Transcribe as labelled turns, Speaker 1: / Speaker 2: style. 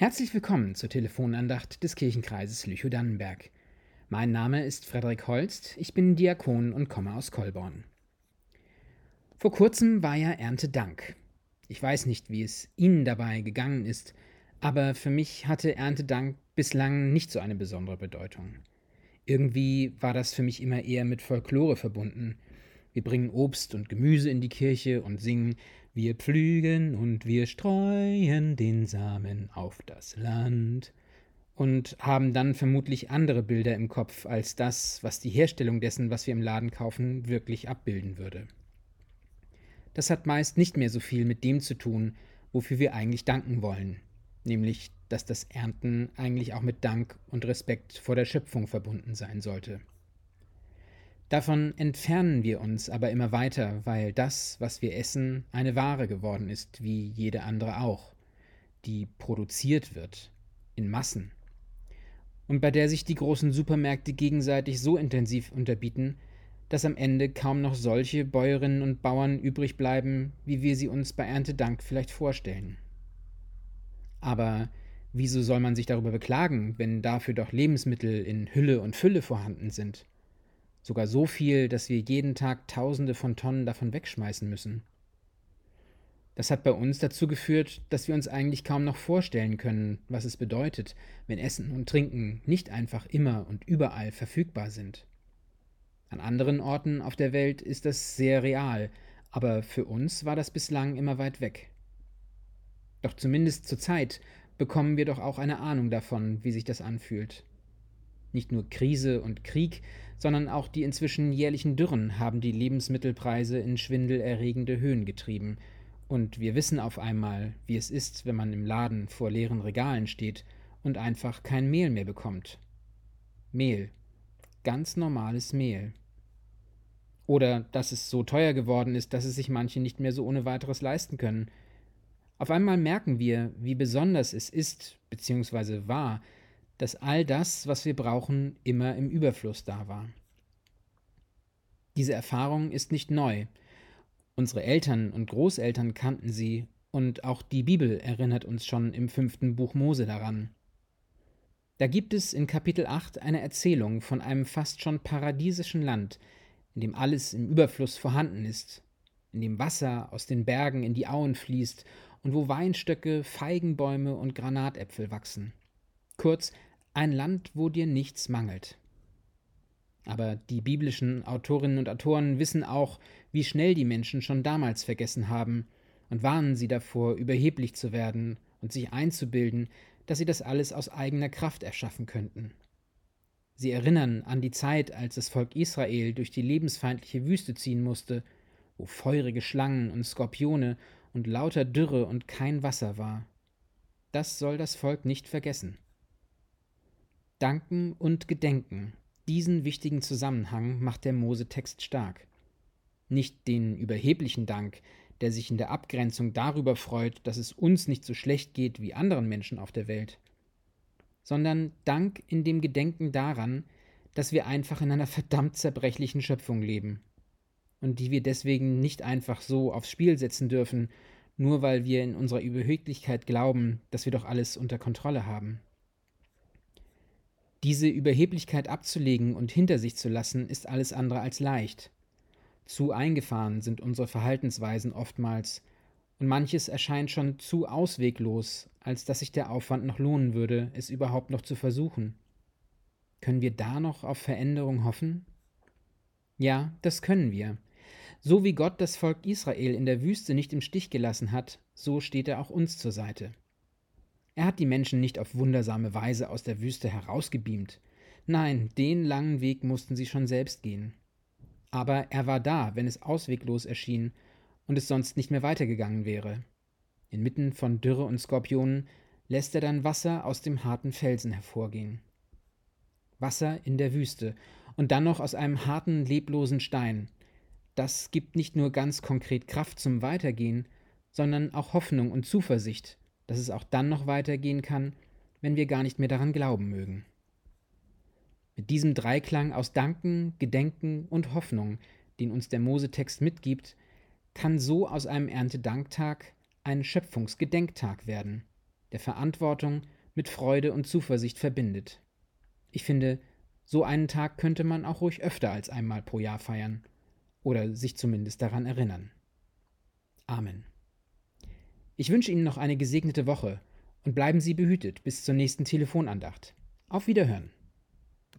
Speaker 1: Herzlich willkommen zur Telefonandacht des Kirchenkreises Lüchow-Dannenberg. Mein Name ist Frederik Holst, ich bin Diakon und komme aus Kolborn. Vor kurzem war ja Erntedank. Ich weiß nicht, wie es Ihnen dabei gegangen ist, aber für mich hatte Erntedank bislang nicht so eine besondere Bedeutung. Irgendwie war das für mich immer eher mit Folklore verbunden. Wir bringen Obst und Gemüse in die Kirche und singen Wir pflügen und wir streuen den Samen auf das Land und haben dann vermutlich andere Bilder im Kopf als das, was die Herstellung dessen, was wir im Laden kaufen, wirklich abbilden würde. Das hat meist nicht mehr so viel mit dem zu tun, wofür wir eigentlich danken wollen, nämlich dass das Ernten eigentlich auch mit Dank und Respekt vor der Schöpfung verbunden sein sollte. Davon entfernen wir uns aber immer weiter, weil das, was wir essen, eine Ware geworden ist, wie jede andere auch, die produziert wird, in Massen, und bei der sich die großen Supermärkte gegenseitig so intensiv unterbieten, dass am Ende kaum noch solche Bäuerinnen und Bauern übrig bleiben, wie wir sie uns bei Erntedank vielleicht vorstellen. Aber wieso soll man sich darüber beklagen, wenn dafür doch Lebensmittel in Hülle und Fülle vorhanden sind? Sogar so viel, dass wir jeden Tag Tausende von Tonnen davon wegschmeißen müssen. Das hat bei uns dazu geführt, dass wir uns eigentlich kaum noch vorstellen können, was es bedeutet, wenn Essen und Trinken nicht einfach immer und überall verfügbar sind. An anderen Orten auf der Welt ist das sehr real, aber für uns war das bislang immer weit weg. Doch zumindest zur Zeit bekommen wir doch auch eine Ahnung davon, wie sich das anfühlt. Nicht nur Krise und Krieg, sondern auch die inzwischen jährlichen Dürren haben die Lebensmittelpreise in schwindelerregende Höhen getrieben, und wir wissen auf einmal, wie es ist, wenn man im Laden vor leeren Regalen steht und einfach kein Mehl mehr bekommt. Mehl. Ganz normales Mehl. Oder dass es so teuer geworden ist, dass es sich manche nicht mehr so ohne weiteres leisten können. Auf einmal merken wir, wie besonders es ist, beziehungsweise war, dass all das, was wir brauchen, immer im Überfluss da war. Diese Erfahrung ist nicht neu. Unsere Eltern und Großeltern kannten sie, und auch die Bibel erinnert uns schon im fünften Buch Mose daran. Da gibt es in Kapitel 8 eine Erzählung von einem fast schon paradiesischen Land, in dem alles im Überfluss vorhanden ist, in dem Wasser aus den Bergen in die Auen fließt und wo Weinstöcke, Feigenbäume und Granatäpfel wachsen. Kurz ein Land, wo dir nichts mangelt. Aber die biblischen Autorinnen und Autoren wissen auch, wie schnell die Menschen schon damals vergessen haben und warnen sie davor, überheblich zu werden und sich einzubilden, dass sie das alles aus eigener Kraft erschaffen könnten. Sie erinnern an die Zeit, als das Volk Israel durch die lebensfeindliche Wüste ziehen musste, wo feurige Schlangen und Skorpione und lauter Dürre und kein Wasser war. Das soll das Volk nicht vergessen. Danken und Gedenken. Diesen wichtigen Zusammenhang macht der Mose-Text stark. Nicht den überheblichen Dank, der sich in der Abgrenzung darüber freut, dass es uns nicht so schlecht geht wie anderen Menschen auf der Welt, sondern Dank in dem Gedenken daran, dass wir einfach in einer verdammt zerbrechlichen Schöpfung leben und die wir deswegen nicht einfach so aufs Spiel setzen dürfen, nur weil wir in unserer Überheblichkeit glauben, dass wir doch alles unter Kontrolle haben. Diese Überheblichkeit abzulegen und hinter sich zu lassen, ist alles andere als leicht. Zu eingefahren sind unsere Verhaltensweisen oftmals, und manches erscheint schon zu ausweglos, als dass sich der Aufwand noch lohnen würde, es überhaupt noch zu versuchen. Können wir da noch auf Veränderung hoffen? Ja, das können wir. So wie Gott das Volk Israel in der Wüste nicht im Stich gelassen hat, so steht er auch uns zur Seite. Er hat die Menschen nicht auf wundersame Weise aus der Wüste herausgebeamt. Nein, den langen Weg mussten sie schon selbst gehen. Aber er war da, wenn es ausweglos erschien und es sonst nicht mehr weitergegangen wäre. Inmitten von Dürre und Skorpionen lässt er dann Wasser aus dem harten Felsen hervorgehen. Wasser in der Wüste und dann noch aus einem harten, leblosen Stein. Das gibt nicht nur ganz konkret Kraft zum Weitergehen, sondern auch Hoffnung und Zuversicht, dass es auch dann noch weitergehen kann, wenn wir gar nicht mehr daran glauben mögen. Mit diesem Dreiklang aus Danken, Gedenken und Hoffnung, den uns der Mosetext mitgibt, kann so aus einem Erntedanktag ein Schöpfungsgedenktag werden. der Verantwortung mit Freude und Zuversicht verbindet. Ich finde, so einen Tag könnte man auch ruhig öfter als einmal pro Jahr feiern oder sich zumindest daran erinnern. Amen. Ich wünsche Ihnen noch eine gesegnete Woche und bleiben Sie behütet bis zur nächsten Telefonandacht. Auf Wiederhören.